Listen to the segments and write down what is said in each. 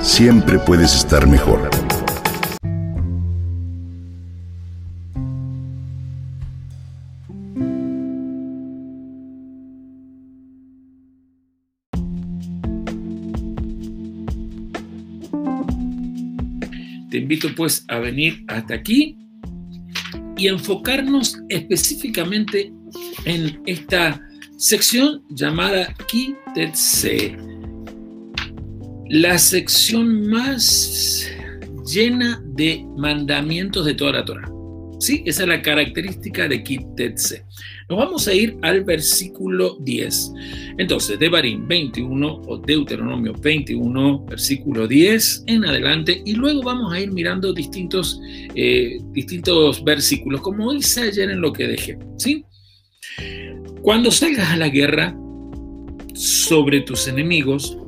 siempre puedes estar mejor. Te invito pues a venir hasta aquí y enfocarnos específicamente en esta sección llamada Kitetse, la sección más llena de mandamientos de toda la Torah. Sí, esa es la característica de Kitetse. Nos vamos a ir al versículo 10. Entonces, de Barín 21 o Deuteronomio 21, versículo 10 en adelante, y luego vamos a ir mirando distintos, eh, distintos versículos, como hice ayer en lo que dejé. ¿sí? Cuando salgas a la guerra sobre tus enemigos,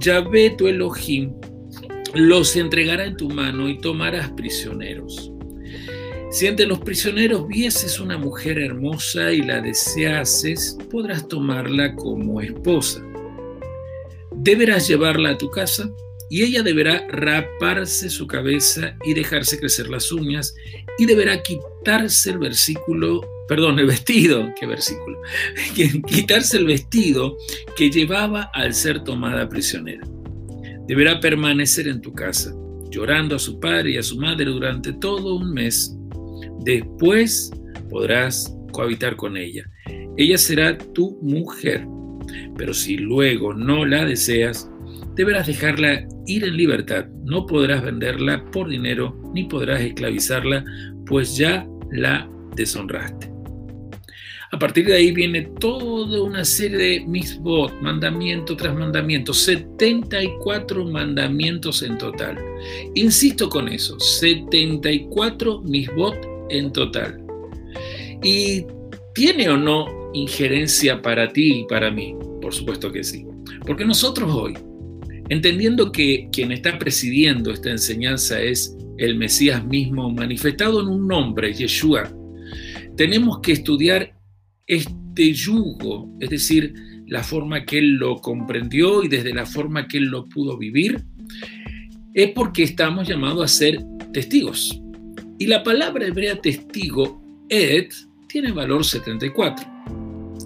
Yahvé tu Elohim los entregará en tu mano y tomarás prisioneros. Si entre los prisioneros vieses una mujer hermosa y la deseases, podrás tomarla como esposa. Deberás llevarla a tu casa y ella deberá raparse su cabeza y dejarse crecer las uñas y deberá quitarse el versículo, perdón, el vestido, qué versículo, quitarse el vestido que llevaba al ser tomada prisionera. Deberá permanecer en tu casa, llorando a su padre y a su madre durante todo un mes. Después podrás cohabitar con ella. Ella será tu mujer, pero si luego no la deseas, deberás dejarla ir en libertad. No podrás venderla por dinero ni podrás esclavizarla, pues ya la deshonraste. A partir de ahí viene toda una serie de misbot, mandamiento tras mandamiento, 74 mandamientos en total. Insisto con eso, 74 misbot en total. ¿Y tiene o no injerencia para ti y para mí? Por supuesto que sí. Porque nosotros hoy, entendiendo que quien está presidiendo esta enseñanza es el Mesías mismo manifestado en un nombre, Yeshua, tenemos que estudiar este yugo, es decir, la forma que él lo comprendió y desde la forma que él lo pudo vivir, es porque estamos llamados a ser testigos. Y la palabra hebrea testigo, et, tiene valor 74.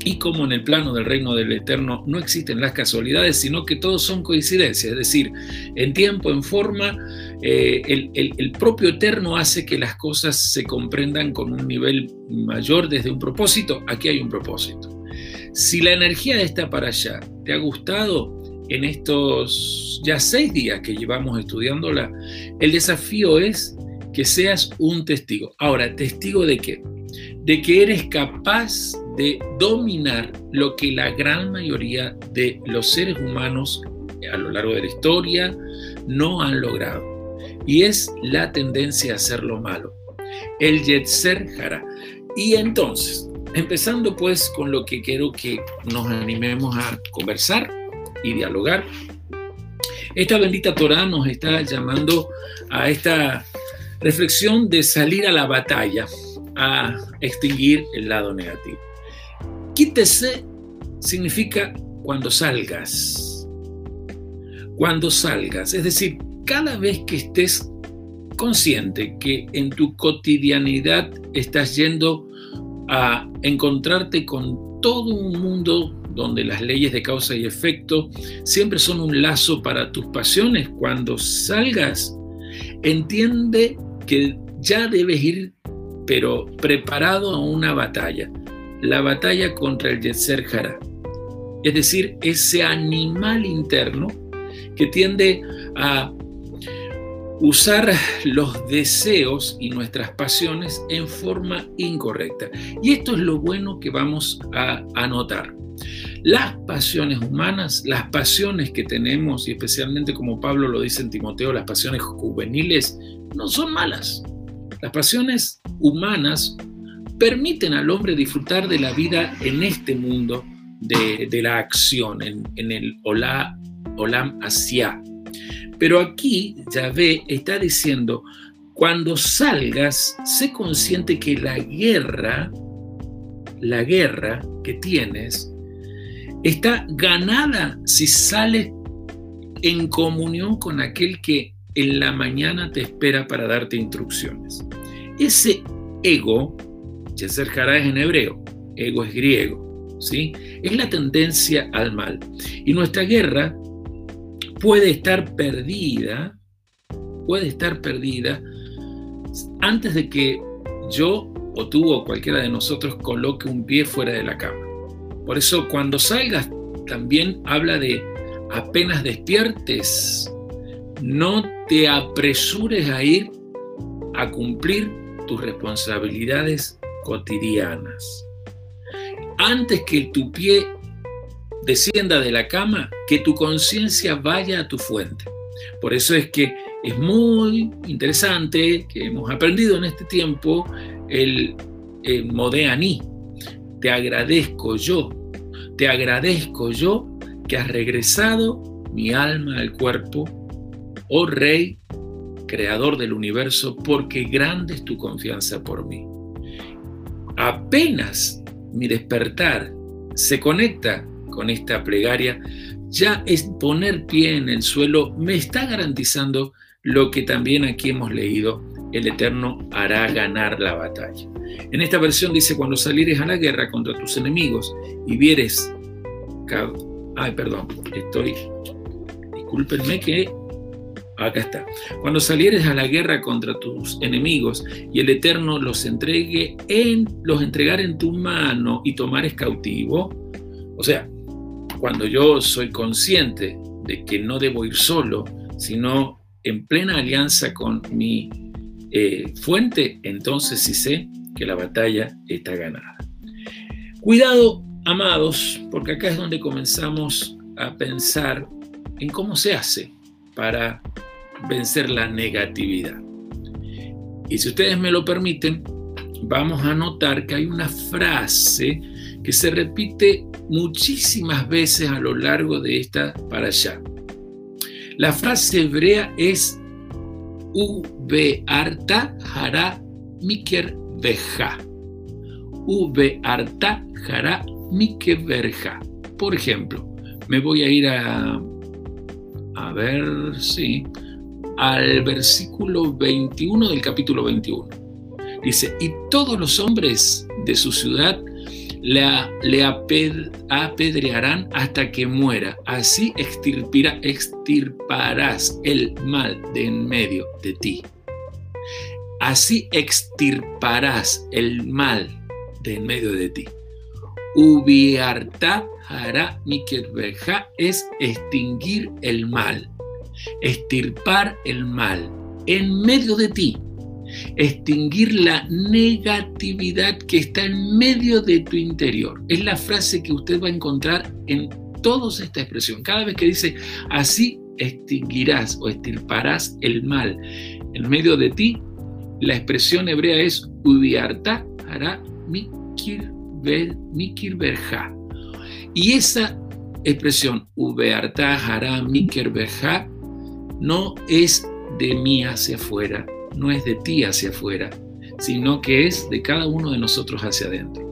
Y como en el plano del reino del eterno no existen las casualidades, sino que todos son coincidencias, es decir, en tiempo, en forma, eh, el, el, propio eterno hace que las cosas se comprendan con un nivel mayor desde un propósito, aquí hay un propósito. Si la energía está para allá, ¿te ha gustado? En estos ya seis días que llevamos estudiándola, el desafío es que seas un testigo. Ahora, ¿testigo de qué? De que eres capaz de dominar lo que la gran mayoría de los seres humanos a lo largo de la historia no han logrado. Y es la tendencia a hacer lo malo. El Yetzer Jara. Y entonces, empezando pues con lo que quiero que nos animemos a conversar y dialogar. Esta bendita Torah nos está llamando a esta reflexión de salir a la batalla, a extinguir el lado negativo. Quítese significa cuando salgas. Cuando salgas. Es decir, cada vez que estés consciente que en tu cotidianidad estás yendo a encontrarte con todo un mundo donde las leyes de causa y efecto siempre son un lazo para tus pasiones, cuando salgas, entiende que ya debes ir, pero preparado a una batalla la batalla contra el Yetzer Hara, es decir, ese animal interno que tiende a usar los deseos y nuestras pasiones en forma incorrecta. Y esto es lo bueno que vamos a anotar. Las pasiones humanas, las pasiones que tenemos, y especialmente como Pablo lo dice en Timoteo, las pasiones juveniles, no son malas. Las pasiones humanas permiten al hombre disfrutar de la vida en este mundo de, la acción, en, el Olam Asia. Pero aquí Yahvé está diciendo, cuando salgas, sé consciente que la guerra, la guerra que tienes, está ganada si sales en comunión con aquel que en la mañana te espera para darte instrucciones. Ese ego, Yeser Jara es en hebreo, ego es griego, ¿sí? Es la tendencia al mal. Y nuestra guerra puede estar perdida, puede estar perdida antes de que yo o tú o cualquiera de nosotros coloque un pie fuera de la cama. Por eso cuando salgas también habla de apenas despiertes, no te apresures a ir a cumplir tus responsabilidades cotidianas. Antes que tu pie descienda de la cama, que tu conciencia vaya a tu fuente. Por eso es que es muy interesante que hemos aprendido en este tiempo el, el. Te agradezco yo, te agradezco yo que has regresado mi alma al cuerpo, oh Rey, Creador del universo, porque grande es tu confianza por mí. Apenas mi despertar se conecta con esta plegaria, ya es poner pie en el suelo me está garantizando lo que también aquí hemos leído, el Eterno hará ganar la batalla. En esta versión dice, cuando salieres a la guerra contra tus enemigos y vieres... Ay, perdón, estoy... Discúlpenme que... Acá está. Cuando salieres a la guerra contra tus enemigos y el Eterno los entregue en, los entregar en tu mano y tomares cautivo, o sea, cuando yo soy consciente de que no debo ir solo, sino en plena alianza con mi eh, fuente, entonces sí sé que la batalla está ganada. Cuidado, amados, porque acá es donde comenzamos a pensar en cómo se hace para vencer la negatividad. Y si ustedes me lo permiten, vamos a notar que hay una frase que se repite muchísimas veces a lo largo de esta para allá. La frase hebrea es V arta hara miker veja. V arta hara miker verja. Por ejemplo, me voy a ir a, a ver, sí, al versículo 21 del capítulo 21. Dice, y todos los hombres de su ciudad le, apedrearán hasta que muera. Así extirparás el mal de en medio de ti. Así extirparás el mal de en medio de ti. Ubiarta hará mikerbeja es extinguir el mal, extirpar el mal en medio de ti extinguir la negatividad que está en medio de tu interior. Es la frase que usted va a encontrar en toda esta expresión. Cada vez que dice así extinguirás o extirparás el mal en medio de ti, la expresión hebrea es udiarta hará mikir berja. Y esa expresión ubearta hará mikir berja no es de mí hacia afuera, no es de ti hacia afuera, sino que es de cada uno de nosotros hacia adentro.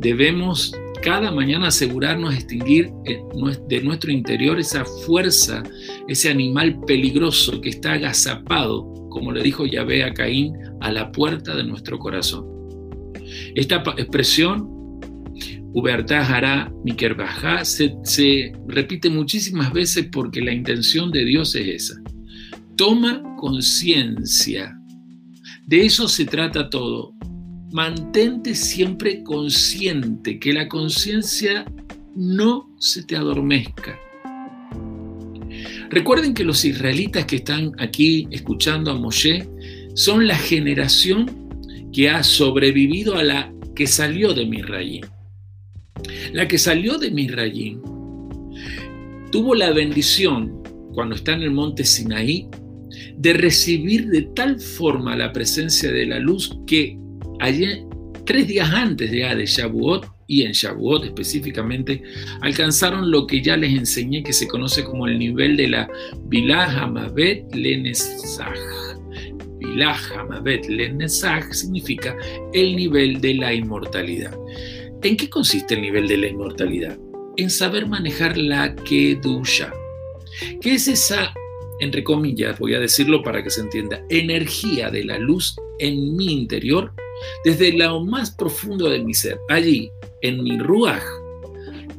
Debemos cada mañana asegurarnos de extinguir eh, de nuestro interior esa fuerza, ese animal peligroso que está agazapado, como le dijo Yahvé a Caín, a la puerta de nuestro corazón. Esta expresión, Ubertá hará Mikerbajá, se, se repite muchísimas veces porque la intención de Dios es esa. Toma conciencia. De eso se trata todo. Mantente siempre consciente, que la conciencia no se te adormezca. Recuerden que los israelitas que están aquí escuchando a Moshe son la generación que ha sobrevivido a la que salió de Misraín. La que salió de Misraín tuvo la bendición, cuando está en el monte Sinaí, de recibir de tal forma la presencia de la luz que ayer, tres días antes ya de Shavuot, y en Shavuot específicamente, alcanzaron lo que ya les enseñé que se conoce como el nivel de la Bilah Hamabet Lenesach. Bilah Hamabet Lenesach significa el nivel de la inmortalidad. ¿En qué consiste el nivel de la inmortalidad? En saber manejar la Kedusha, ¿Qué es esa, entre comillas, voy a decirlo para que se entienda, energía de la luz en mi interior, desde lo más profundo de mi ser? Allí, en mi ruaj,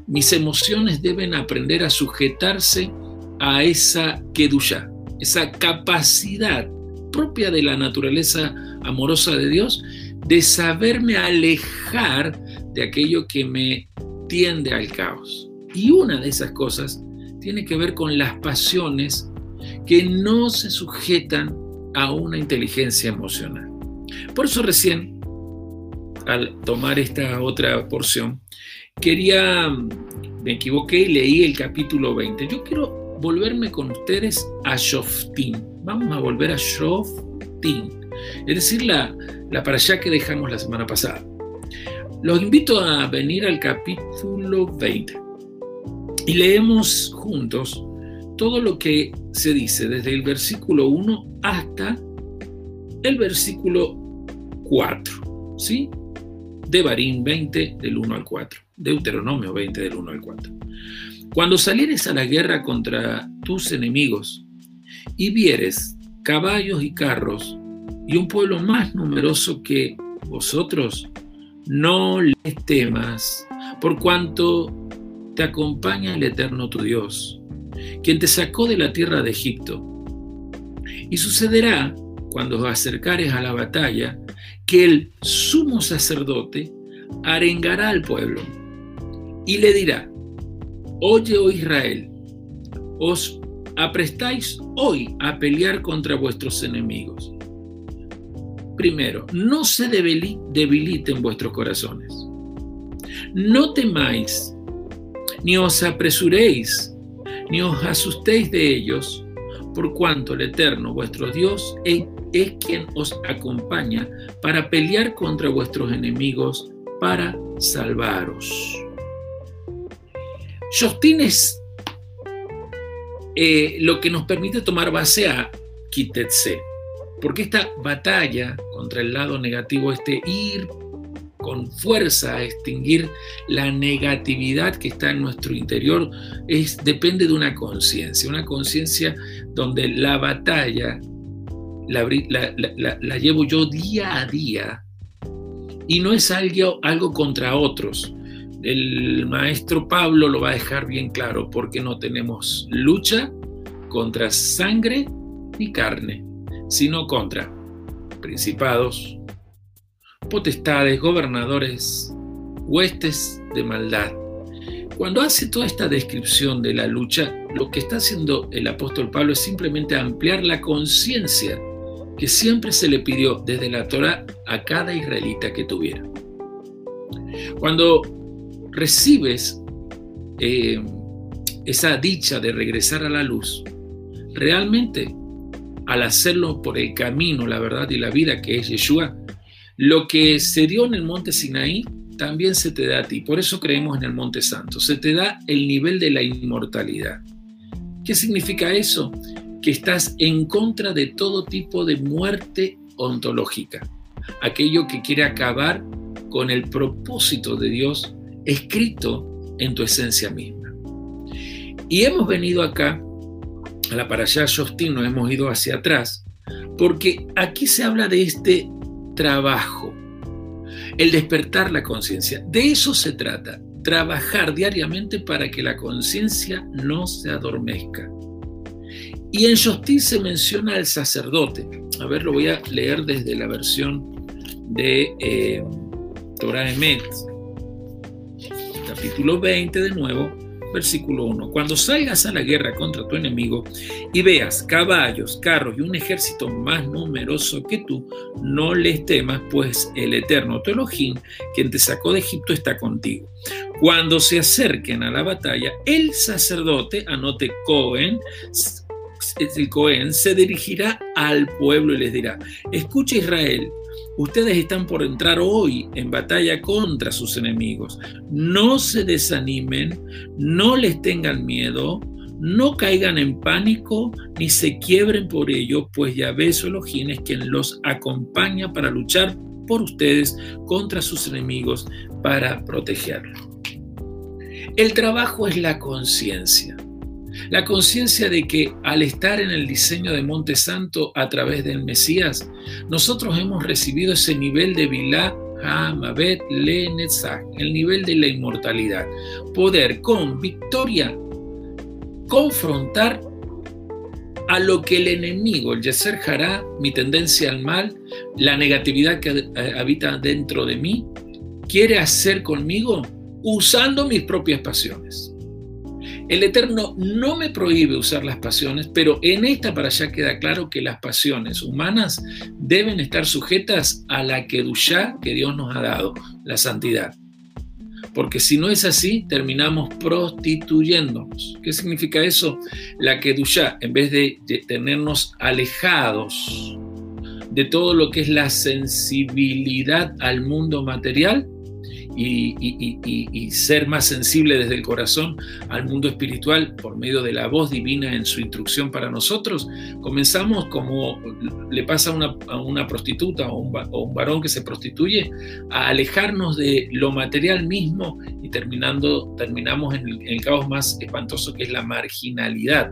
mis emociones deben aprender a sujetarse a esa kedusha, esa capacidad propia de la naturaleza amorosa de Dios de saberme alejar de aquello que me tiende al caos. Y una de esas cosas tiene que ver con las pasiones que no se sujetan a una inteligencia emocional. Por eso recién, al tomar esta otra porción, quería, me equivoqué y leí el capítulo 20. Yo quiero volverme con ustedes a Shoftim. Vamos a volver a Shoftim, es decir, la, la para allá que dejamos la semana pasada. Los invito a venir al capítulo 20 y leemos juntos todo lo que se dice desde el versículo 1 hasta el versículo 4, ¿sí? De Barín 20 del 1 al 4, Deuteronomio 20 del 1 al 4. Cuando salieres a la guerra contra tus enemigos y vieres caballos y carros y un pueblo más numeroso que vosotros, no les temas, por cuanto te acompaña el Eterno tu Dios, quien te sacó de la tierra de Egipto. Y sucederá, cuando os acercares a la batalla, que el sumo sacerdote arengará al pueblo y le dirá, Oye, oh Israel, os aprestáis hoy a pelear contra vuestros enemigos. Primero, no se debiliten vuestros corazones. No temáis ni os apresuréis, ni os asustéis de ellos, por cuanto el Eterno, vuestro Dios, es, quien os acompaña para pelear contra vuestros enemigos, para salvaros. Shostin es eh, lo que nos permite tomar base a Kitetse, porque esta batalla contra el lado negativo, este ir con fuerza a extinguir la negatividad que está en nuestro interior es, depende de una conciencia, una conciencia donde la batalla la, llevo yo día a día y no es algo, algo contra otros. El maestro Pablo lo va a dejar bien claro porque no tenemos lucha contra sangre ni carne, sino contra principados, potestades, gobernadores, huestes de maldad. Cuando hace toda esta descripción de la lucha, lo que está haciendo el apóstol Pablo es simplemente ampliar la conciencia que siempre se le pidió desde la Torah a cada israelita que tuviera. Cuando recibes eh, esa dicha de regresar a la luz, realmente al hacerlo por el camino, la verdad y la vida que es Yeshua, lo que se dio en el monte Sinaí también se te da a ti. Por eso creemos en el monte santo. Se te da el nivel de la inmortalidad. ¿Qué significa eso? Que estás en contra de todo tipo de muerte ontológica. Aquello que quiere acabar con el propósito de Dios escrito en tu esencia misma. Y hemos venido acá, a la para allá Justin, nos hemos ido hacia atrás, porque aquí se habla de este trabajo, el despertar la conciencia. De eso se trata, trabajar diariamente para que la conciencia no se adormezca. Y en Shostin se menciona al sacerdote. A ver, lo voy a leer desde la versión de eh, Torah Emet, capítulo 20 de nuevo, versículo 1. Cuando salgas a la guerra contra tu enemigo y veas caballos, carros y un ejército más numeroso que tú, no les temas, pues el eterno tu quien te sacó de Egipto, está contigo. Cuando se acerquen a la batalla, el sacerdote, anote Cohen, el Cohen, se dirigirá al pueblo y les dirá, escucha Israel, Ustedes están por entrar hoy en batalla contra sus enemigos. No se desanimen, no les tengan miedo, no caigan en pánico ni se quiebren por ello, pues Yahvé su Elohim es quien los acompaña para luchar por ustedes contra sus enemigos para protegerlos. El trabajo es la conciencia. La conciencia de que al estar en el diseño de Monte Santo a través del Mesías, nosotros hemos recibido ese nivel de Bilá Hamabet Le Netzach, el nivel de la inmortalidad. Poder con victoria confrontar a lo que el enemigo, el Yeser Hará, mi tendencia al mal, la negatividad que habita dentro de mí, quiere hacer conmigo usando mis propias pasiones. El Eterno no me prohíbe usar las pasiones, pero en esta para allá queda claro que las pasiones humanas deben estar sujetas a la Kedushá que Dios nos ha dado, la santidad. Porque si no es así, terminamos prostituyéndonos. ¿Qué significa eso? La Kedushá, en vez de tenernos alejados de todo lo que es la sensibilidad al mundo material, y, ser más sensible desde el corazón al mundo espiritual por medio de la voz divina en su instrucción para nosotros, comenzamos como le pasa a una, prostituta o un, varón que se prostituye, a alejarnos de lo material mismo y terminando, terminamos en el, caos más espantoso que es la marginalidad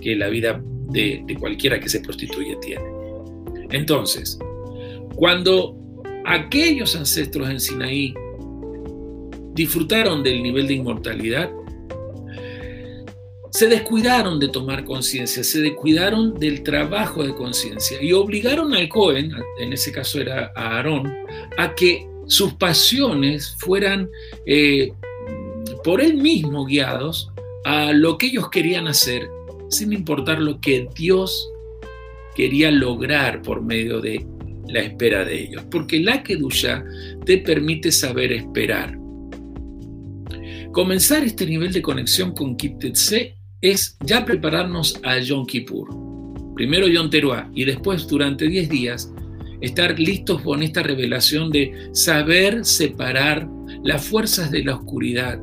que la vida de, de cualquiera que se prostituye tiene. Entonces, cuando aquellos ancestros en Sinaí disfrutaron del nivel de inmortalidad, se descuidaron de tomar conciencia, se descuidaron del trabajo de conciencia y obligaron al Cohen, en ese caso era a Aarón, a que sus pasiones fueran eh, por él mismo guiados a lo que ellos querían hacer, sin importar lo que Dios quería lograr por medio de la espera de ellos. Porque la Kedusha te permite saber esperar. Comenzar este nivel de conexión con Kittetse es ya prepararnos a Yom Kippur. Primero Yom Teruah y después durante 10 días estar listos con esta revelación de saber separar las fuerzas de la oscuridad.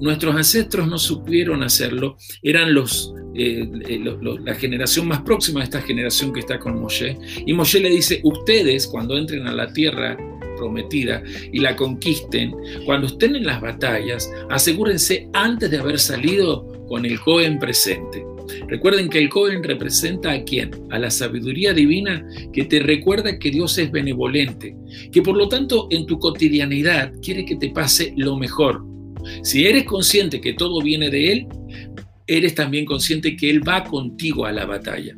Nuestros ancestros no supieron hacerlo, eran los, eh, eh, la generación más próxima de esta generación que está con Moshe. Y Moshe le dice, ustedes cuando entren a la tierra prometida y la conquisten, cuando estén en las batallas, asegúrense antes de haber salido con el Cohen presente. Recuerden que el Cohen representa a quién? A la sabiduría divina que te recuerda que Dios es benevolente, que por lo tanto en tu cotidianidad quiere que te pase lo mejor. Si eres consciente que todo viene de Él, eres también consciente que Él va contigo a la batalla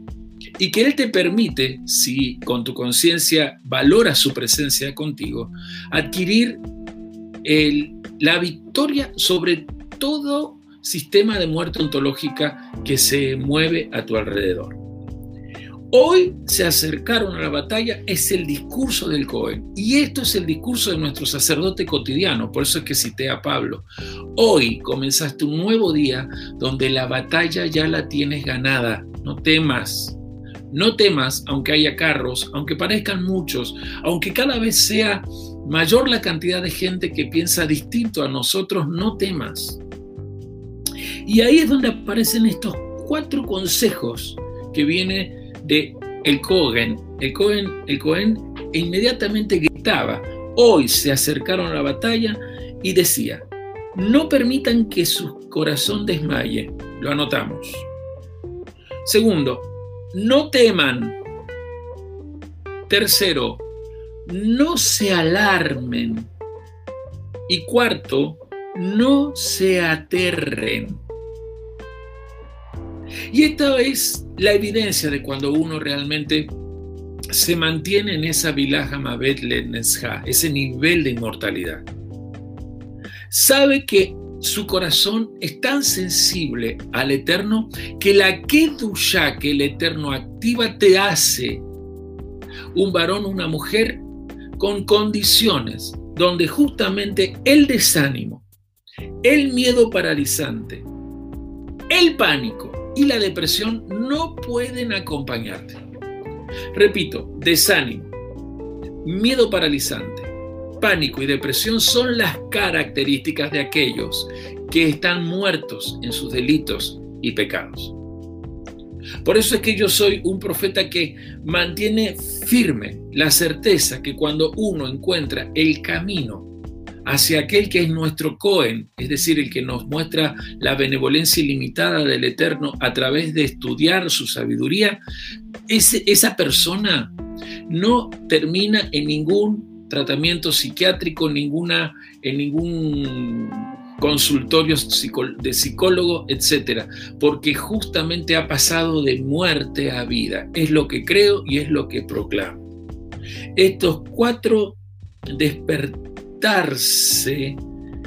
y que Él te permite, si con tu conciencia valoras su presencia contigo, adquirir la victoria sobre todo sistema de muerte ontológica que se mueve a tu alrededor. Hoy se acercaron a la batalla, es el discurso del Cohen. Y esto es el discurso de nuestro sacerdote cotidiano, por eso es que cité a Pablo. Hoy comenzaste un nuevo día donde la batalla ya la tienes ganada, no temas. No temas, aunque haya carros, aunque parezcan muchos, aunque cada vez sea mayor la cantidad de gente que piensa distinto a nosotros, no temas. Y ahí es donde aparecen estos cuatro consejos que viene de el Cohen. El Cohen, el Cohen inmediatamente gritaba, hoy se acercaron a la batalla y decía, no permitan que su corazón desmaye. Lo anotamos. Segundo, no teman. Tercero, no se alarmen. Y cuarto, no se aterren. Y esta es la evidencia de cuando uno realmente se mantiene en esa vilaja Mabet ese nivel de inmortalidad. Sabe que su corazón es tan sensible al Eterno que la Kedusha que el Eterno activa te hace un varón o una mujer con condiciones donde justamente el desánimo, el miedo paralizante, el pánico y la depresión no pueden acompañarte. Repito, desánimo, miedo paralizante, pánico y depresión son las características de aquellos que están muertos en sus delitos y pecados. Por eso es que yo soy un profeta que mantiene firme la certeza que cuando uno encuentra el camino hacia aquel que es nuestro Cohen, es decir, el que nos muestra la benevolencia ilimitada del Eterno a través de estudiar su sabiduría, esa persona no termina en ningún tratamiento psiquiátrico, ninguna, en ningún consultorio de psicólogo, etcétera, porque justamente ha pasado de muerte a vida. Es lo que creo y es lo que proclamo. Estos cuatro despertarse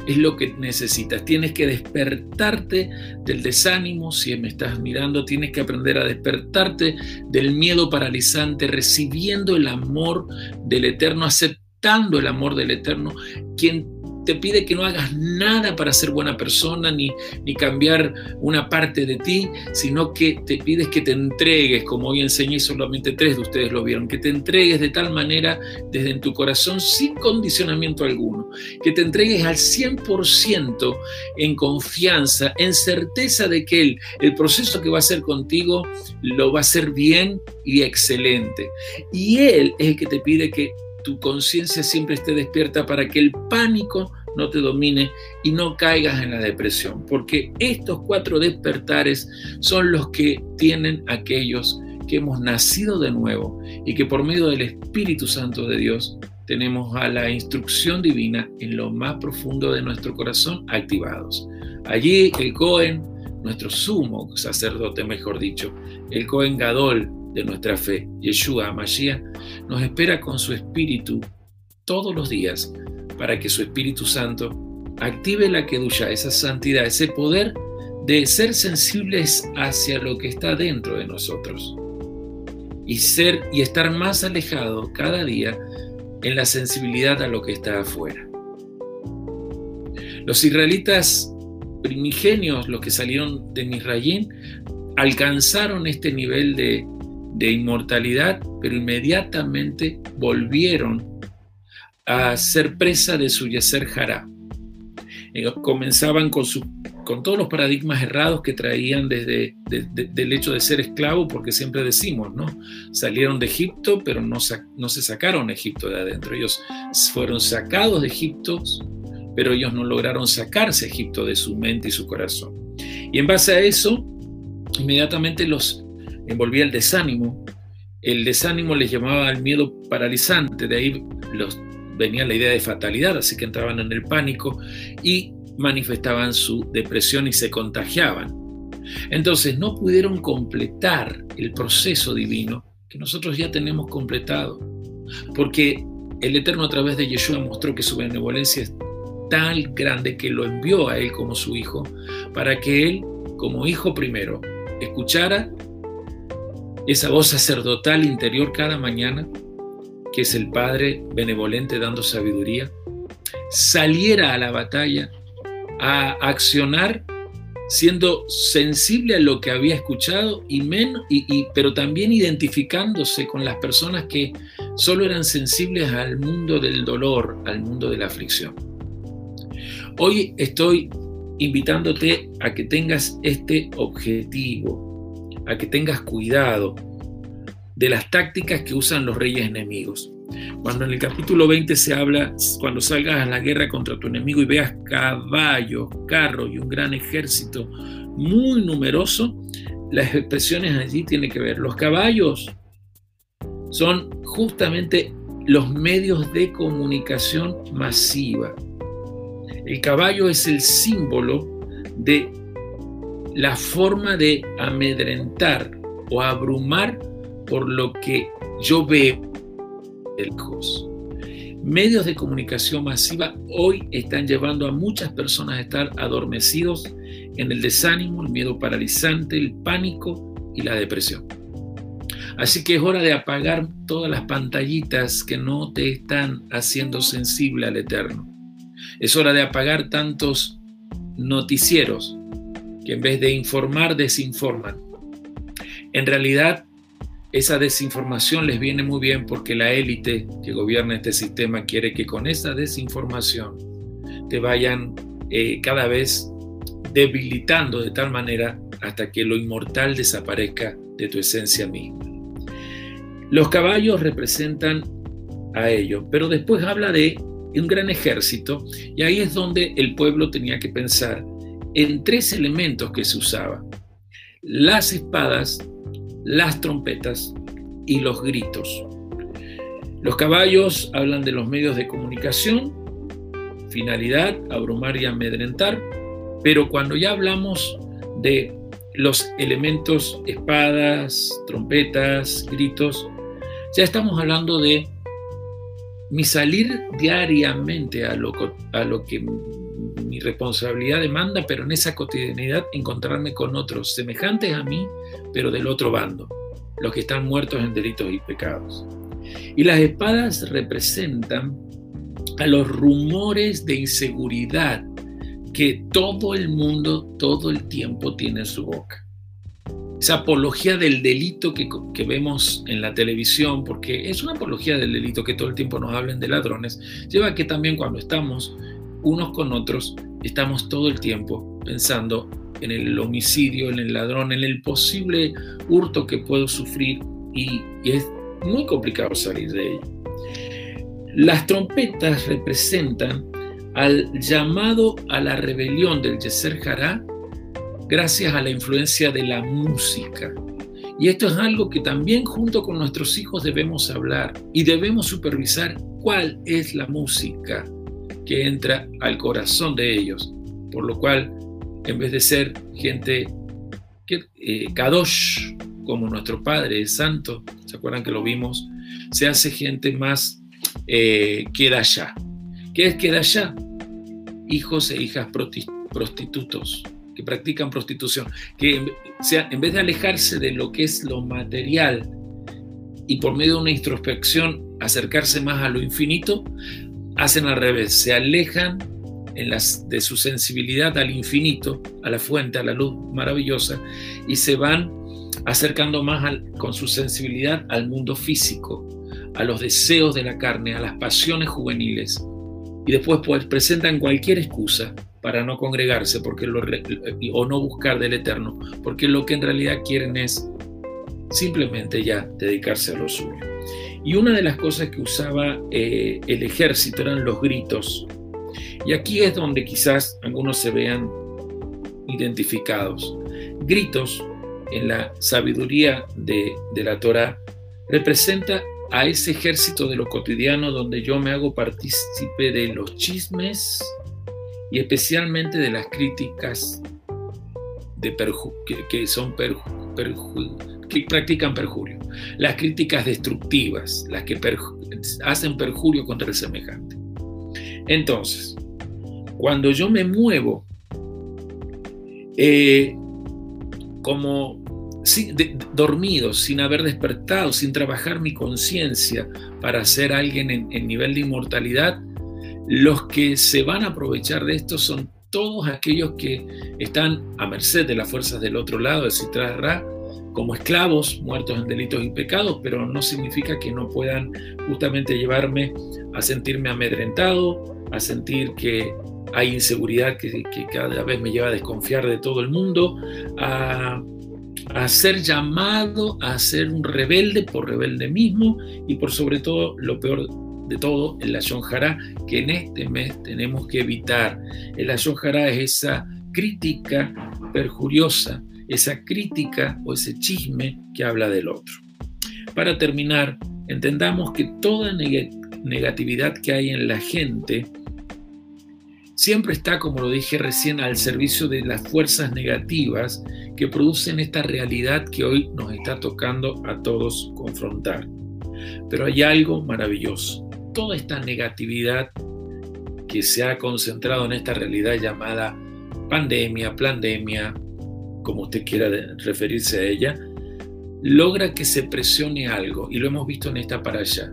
es lo que necesitas. Tienes que despertarte del desánimo, si me estás mirando, tienes que aprender a despertarte del miedo paralizante, recibiendo el amor del Eterno, aceptando el amor del Eterno, quien te pide que no hagas nada para ser buena persona ni, ni cambiar una parte de ti, sino que te pides que te entregues, como hoy enseñé, solamente tres de ustedes lo vieron, que te entregues de tal manera desde en tu corazón sin condicionamiento alguno, que te entregues al 100% en confianza, en certeza de que Él, el proceso que va a hacer contigo, lo va a hacer bien y excelente. Y Él es el que te pide que tu conciencia siempre esté despierta para que el pánico no te domine y no caigas en la depresión, porque estos cuatro despertares son los que tienen aquellos que hemos nacido de nuevo y que por medio del Espíritu Santo de Dios tenemos a la instrucción divina en lo más profundo de nuestro corazón activados. Allí el Cohen, nuestro sumo sacerdote, mejor dicho, el Cohen Gadol, de nuestra fe, Yeshua Mashiach, nos espera con su Espíritu todos los días para que su Espíritu Santo active la Kedusha, esa santidad, ese poder de ser sensibles hacia lo que está dentro de nosotros y ser y estar más alejado cada día en la sensibilidad a lo que está afuera. Los israelitas primigenios, los que salieron de Misrayín, alcanzaron este nivel de de inmortalidad, pero inmediatamente volvieron a ser presa de su Yeser Hará. Comenzaban con, su, con todos los paradigmas errados que traían desde del hecho de ser esclavo, porque siempre decimos, ¿no? Salieron de Egipto, pero no, no se sacaron Egipto de adentro. Ellos fueron sacados de Egipto, pero ellos no lograron sacarse Egipto de su mente y su corazón. Y en base a eso, inmediatamente los envolvía el desánimo. El desánimo les llamaba al miedo paralizante, de ahí los, venía la idea de fatalidad, así que entraban en el pánico y manifestaban su depresión y se contagiaban. Entonces no pudieron completar el proceso divino que nosotros ya tenemos completado, porque el Eterno a través de Yeshua mostró que su benevolencia es tan grande que lo envió a él como su hijo, para que él, como hijo primero, escuchara esa voz sacerdotal interior cada mañana, que es el Padre benevolente dando sabiduría, saliera a la batalla a accionar siendo sensible a lo que había escuchado y, y, pero también identificándose con las personas que solo eran sensibles al mundo del dolor, al mundo de la aflicción. Hoy estoy invitándote a que tengas este objetivo, a que tengas cuidado de las tácticas que usan los reyes enemigos. Cuando en el capítulo 20 se habla, cuando salgas a la guerra contra tu enemigo y veas caballos, carros y un gran ejército muy numeroso, las expresiones allí tienen que ver. Los caballos son justamente los medios de comunicación masiva. El caballo es el símbolo de la forma de amedrentar o abrumar por lo que yo veo lejos. Medios de comunicación masiva hoy están llevando a muchas personas a estar adormecidos en el desánimo, el miedo paralizante, el pánico y la depresión. Así que es hora de apagar todas las pantallitas que no te están haciendo sensible al Eterno. Es hora de apagar tantos noticieros que en vez de informar desinforman. En realidad, esa desinformación les viene muy bien porque la élite que gobierna este sistema quiere que con esa desinformación te vayan eh, cada vez debilitando de tal manera hasta que lo inmortal desaparezca de tu esencia misma. Los caballos representan a ellos, pero después habla de un gran ejército, y ahí es donde el pueblo tenía que pensar en tres elementos que se usaban. Las espadas, las trompetas y los gritos. Los caballos hablan de los medios de comunicación, finalidad, abrumar y amedrentar, pero cuando ya hablamos de los elementos espadas, trompetas, gritos, ya estamos hablando de mi salir diariamente a lo, a lo que responsabilidad demanda, pero en esa cotidianidad encontrarme con otros semejantes a mí, pero del otro bando, los que están muertos en delitos y pecados. Y las espadas representan a los rumores de inseguridad que todo el mundo, todo el tiempo tiene en su boca. Esa apología del delito que, vemos en la televisión, porque es una apología del delito que todo el tiempo nos hablen de ladrones, lleva a que también cuando estamos unos con otros, estamos todo el tiempo pensando en el homicidio, en el ladrón, en el posible hurto que puedo sufrir y, y es muy complicado salir de ello. Las trompetas representan al llamado a la rebelión del Yeser gracias a la influencia de la música. Y esto es algo que también junto con nuestros hijos debemos hablar y debemos supervisar cuál es la música que entra al corazón de ellos. Por lo cual, en vez de ser gente que, eh, kadosh, como nuestro Padre es santo, ¿se acuerdan que lo vimos? Se hace gente más eh, allá ¿Qué es allá Hijos e hijas prostitutos que practican prostitución, que sea, en vez de alejarse de lo que es lo material y por medio de una introspección acercarse más a lo infinito, hacen al revés, se alejan en las, de su sensibilidad al infinito, a la fuente, a la luz maravillosa, y se van acercando más con su sensibilidad al mundo físico, a los deseos de la carne, a las pasiones juveniles, y después pues, presentan cualquier excusa para no congregarse porque lo, o no buscar del Eterno, porque lo que en realidad quieren es simplemente ya dedicarse a lo suyo. Y una de las cosas que usaba eh, el ejército eran los gritos. Y aquí es donde quizás algunos se vean identificados. Gritos en la sabiduría de, la Torah representa a ese ejército de lo cotidiano donde yo me hago partícipe de los chismes y especialmente de las críticas de que, son que practican perjurio, las críticas destructivas, las que hacen perjurio contra el semejante. Entonces, cuando yo me muevo eh, como dormido, sin haber despertado, sin trabajar mi conciencia para ser alguien en, nivel de inmortalidad, los que se van a aprovechar de esto son todos aquellos que están a merced de las fuerzas del otro lado, de Citra Ra, como esclavos muertos en delitos y pecados, pero no significa que no puedan justamente llevarme a sentirme amedrentado, a sentir que hay inseguridad que, cada vez me lleva a desconfiar de todo el mundo, a ser llamado a ser un rebelde por rebelde mismo y por sobre todo lo peor de todo, el Lashon que en este mes tenemos que evitar. El Lashon es esa crítica perjuriosa, esa crítica o ese chisme que habla del otro. Para terminar, entendamos que toda negatividad que hay en la gente siempre está, como lo dije recién, al servicio de las fuerzas negativas que producen esta realidad que hoy nos está tocando a todos confrontar. Pero hay algo maravilloso. Toda esta negatividad que se ha concentrado en esta realidad llamada pandemia, pandemia, como usted quiera referirse a ella, logra que se presione algo, y lo hemos visto en esta para allá.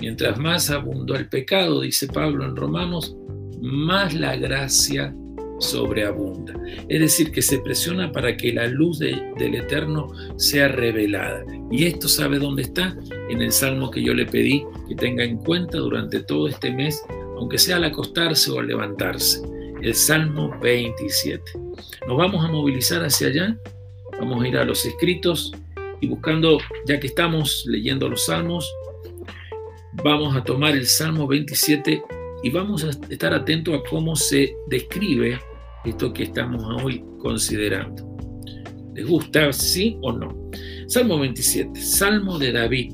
Mientras más abundó el pecado, dice Pablo en Romanos, más la gracia sobreabunda. Es decir, que se presiona para que la luz del Eterno sea revelada. Y esto sabe dónde está, en el salmo que yo le pedí que tenga en cuenta durante todo este mes, aunque sea al acostarse o al levantarse. El Salmo 27. Nos vamos a movilizar hacia allá, vamos a ir a los escritos y buscando, ya que estamos leyendo los salmos, vamos a tomar el Salmo 27 y vamos a estar atentos a cómo se describe esto que estamos hoy considerando. ¿Les gusta, sí o no? Salmo 27, Salmo de David.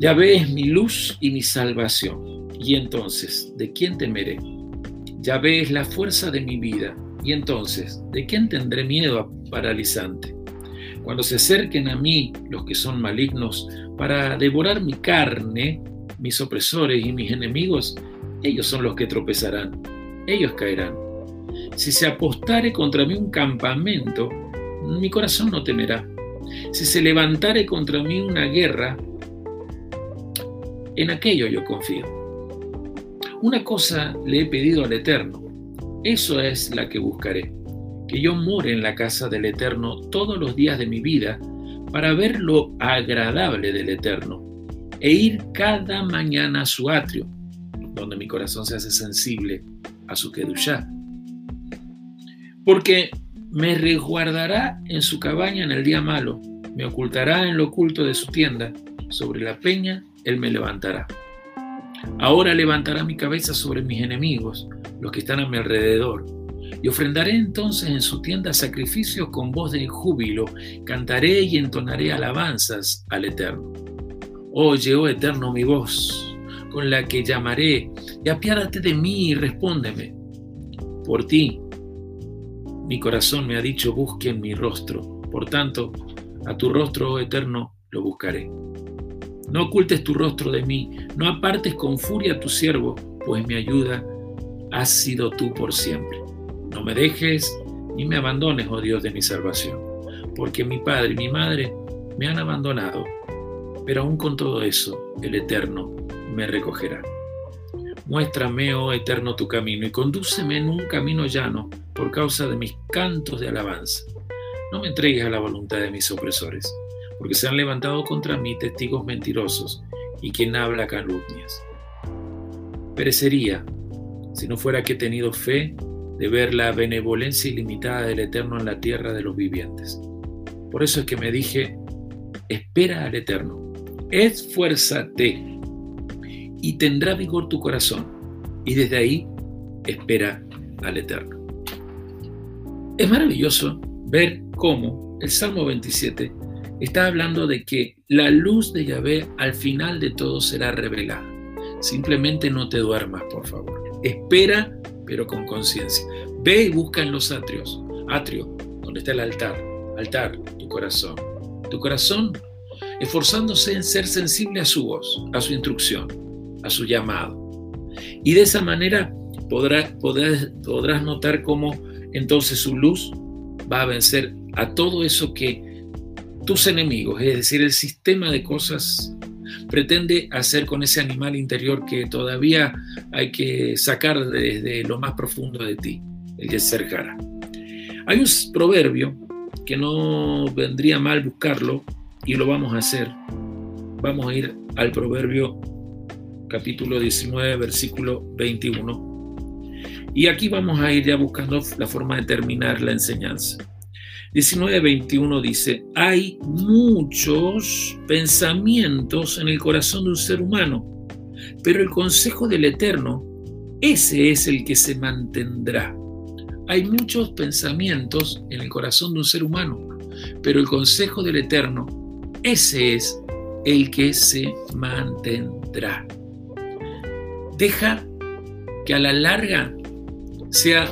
Yahvé es mi luz y mi salvación. Y entonces, ¿de quién temeré? Yahvé es la fuerza de mi vida. Y entonces, ¿de quién tendré miedo paralizante? Cuando se acerquen a mí los que son malignos para devorar mi carne, mis opresores y mis enemigos, ellos son los que tropezarán, ellos caerán. Si se apostare contra mí un campamento, mi corazón no temerá. Si se levantare contra mí una guerra, en aquello yo confío. Una cosa le he pedido al Eterno, eso es la que buscaré, que yo more en la casa del Eterno todos los días de mi vida para ver lo agradable del Eterno e ir cada mañana a su atrio, donde mi corazón se hace sensible a su kedushá. Porque me resguardará en su cabaña en el día malo, me ocultará en lo oculto de su tienda, sobre la peña él me levantará. Ahora levantará mi cabeza sobre mis enemigos, los que están a mi alrededor, y ofrendaré entonces en su tienda sacrificios con voz de júbilo, cantaré y entonaré alabanzas al Eterno. Oye, oh Eterno, mi voz, con la que llamaré, y apiádate de mí y respóndeme. Por ti, mi corazón me ha dicho, busquen mi rostro. Por tanto, a tu rostro, oh Eterno, lo buscaré. No ocultes tu rostro de mí, no apartes con furia a tu siervo, pues mi ayuda has sido tú por siempre. No me dejes ni me abandones, oh Dios de mi salvación, porque mi padre y mi madre me han abandonado, pero aún con todo eso, el Eterno me recogerá. Muéstrame, oh Eterno, tu camino y condúceme en un camino llano por causa de mis cantos de alabanza. No me entregues a la voluntad de mis opresores, porque se han levantado contra mí testigos mentirosos y quien habla calumnias. Perecería si no fuera que he tenido fe de ver la benevolencia ilimitada del Eterno en la tierra de los vivientes. Por eso es que me dije, espera al Eterno, esfuérzate y tendrá vigor tu corazón, y desde ahí espera al Eterno. Es maravilloso ver cómo el Salmo 27 está hablando de que la luz de Yahvé al final de todo será revelada. Simplemente no te duermas, por favor. Espera, pero con conciencia. Ve y busca en los atrios, atrio, donde está el altar, altar, tu corazón. Tu corazón esforzándose en ser sensible a su voz, a su instrucción, a su llamado. Y de esa manera podrás, notar cómo entonces su luz va a vencer a todo eso que tus enemigos, es decir, el sistema de cosas, pretende hacer con ese animal interior que todavía hay que sacar desde lo más profundo de ti, el Yeser Hay un proverbio que no vendría mal buscarlo y lo vamos a hacer. Vamos a ir al proverbio capítulo 19, versículo 21 y aquí vamos a ir ya buscando la forma de terminar la enseñanza. 19.21 dice, hay muchos pensamientos en el corazón de un ser humano, pero el consejo del Eterno, ese es el que se mantendrá. Hay muchos pensamientos en el corazón de un ser humano, pero el consejo del Eterno, ese es el que se mantendrá. Deja que a la larga sea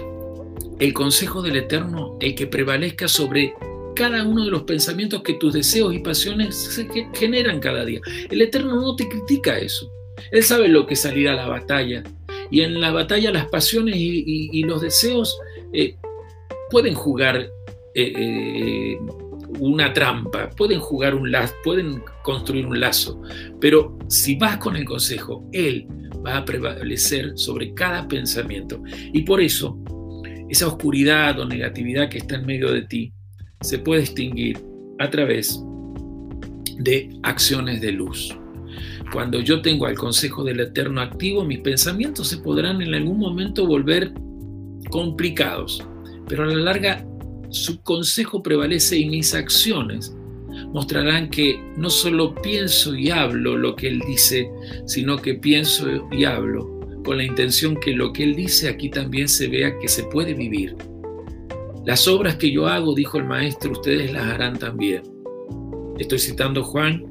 el consejo del Eterno el que prevalezca sobre cada uno de los pensamientos que tus deseos y pasiones generan cada día. El Eterno no te critica eso. Él sabe lo que es salir a la batalla. Y en la batalla las pasiones y, los deseos eh, pueden jugar eh, eh, una trampa, pueden jugar un lazo, pueden construir un lazo. Pero si vas con el consejo, Él va a prevalecer sobre cada pensamiento. Y por eso, esa oscuridad o negatividad que está en medio de ti se puede extinguir a través de acciones de luz. Cuando yo tengo al consejo del Eterno activo, mis pensamientos se podrán en algún momento volver complicados, pero a la larga su consejo prevalece y mis acciones mostrarán que no solo pienso y hablo lo que Él dice, sino que pienso y hablo con la intención que lo que Él dice aquí también se vea que se puede vivir. Las obras que yo hago, dijo el Maestro, ustedes las harán también. Estoy citando Juan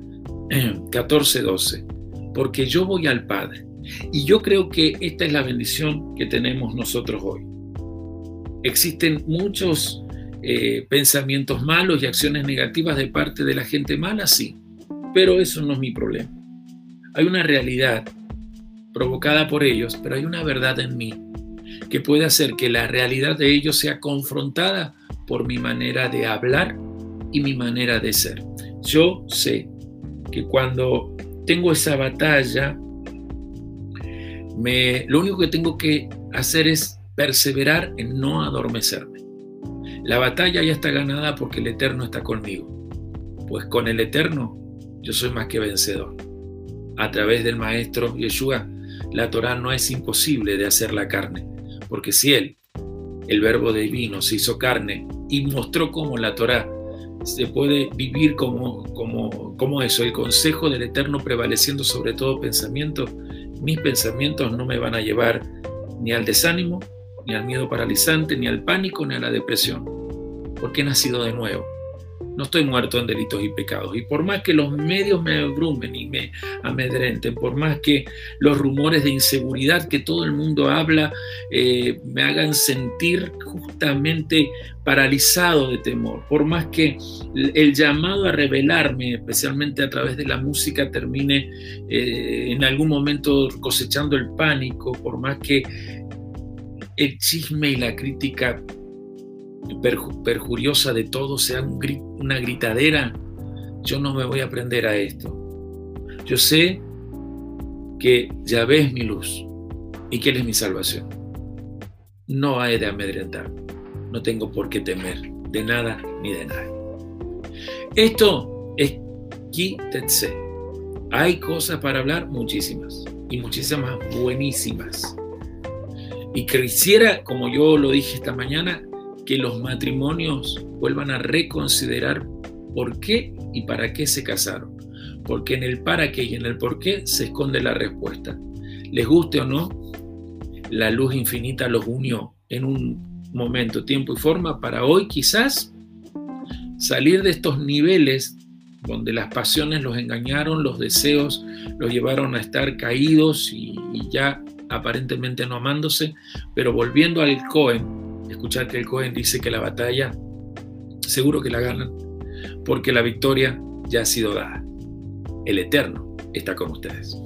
14, 12. Porque yo voy al Padre. Y yo creo que esta es la bendición que tenemos nosotros hoy. Existen muchos eh, pensamientos malos y acciones negativas de parte de la gente mala, sí, pero eso no es mi problema. Hay una realidad provocada por ellos, pero hay una verdad en mí que puede hacer que la realidad de ellos sea confrontada por mi manera de hablar y mi manera de ser. Yo sé que cuando tengo esa batalla, me, lo único que tengo que hacer es perseverar en no adormecerme. La batalla ya está ganada porque el Eterno está conmigo. Pues con el Eterno yo soy más que vencedor. A través del Maestro Yeshua, la Torah no es imposible de hacer la carne. Porque si Él, el Verbo divino, se hizo carne y mostró cómo la Torah se puede vivir como, como, como eso, el consejo del Eterno prevaleciendo sobre todo pensamiento, mis pensamientos no me van a llevar ni al desánimo, ni al miedo paralizante, ni al pánico, ni a la depresión porque he nacido de nuevo. No estoy muerto en delitos y pecados. Y por más que los medios me abrumen y me amedrenten, por más que los rumores de inseguridad que todo el mundo habla eh, me hagan sentir justamente paralizado de temor, por más que el llamado a revelarme, especialmente a través de la música, termine eh, en algún momento cosechando el pánico, por más que el chisme y la crítica perjuriosa de todo sea una gritadera, yo no me voy a aprender a esto. Yo sé que Yahvé es mi luz y que Él es mi salvación. No hay de amedrentar, no tengo por qué temer de nada ni de nadie. Esto es Kitetse. Hay cosas para hablar, muchísimas, y muchísimas buenísimas. Y quisiera, como yo lo dije esta mañana, que los matrimonios vuelvan a reconsiderar por qué y para qué se casaron. Porque en el para qué y en el por qué se esconde la respuesta. Les guste o no, la luz infinita los unió en un momento, tiempo y forma para hoy quizás salir de estos niveles donde las pasiones los engañaron, los deseos los llevaron a estar caídos y, ya aparentemente no amándose, pero volviendo al Cohen, escuchar que el Cohen dice que la batalla seguro que la ganan, porque la victoria ya ha sido dada. El Eterno está con ustedes.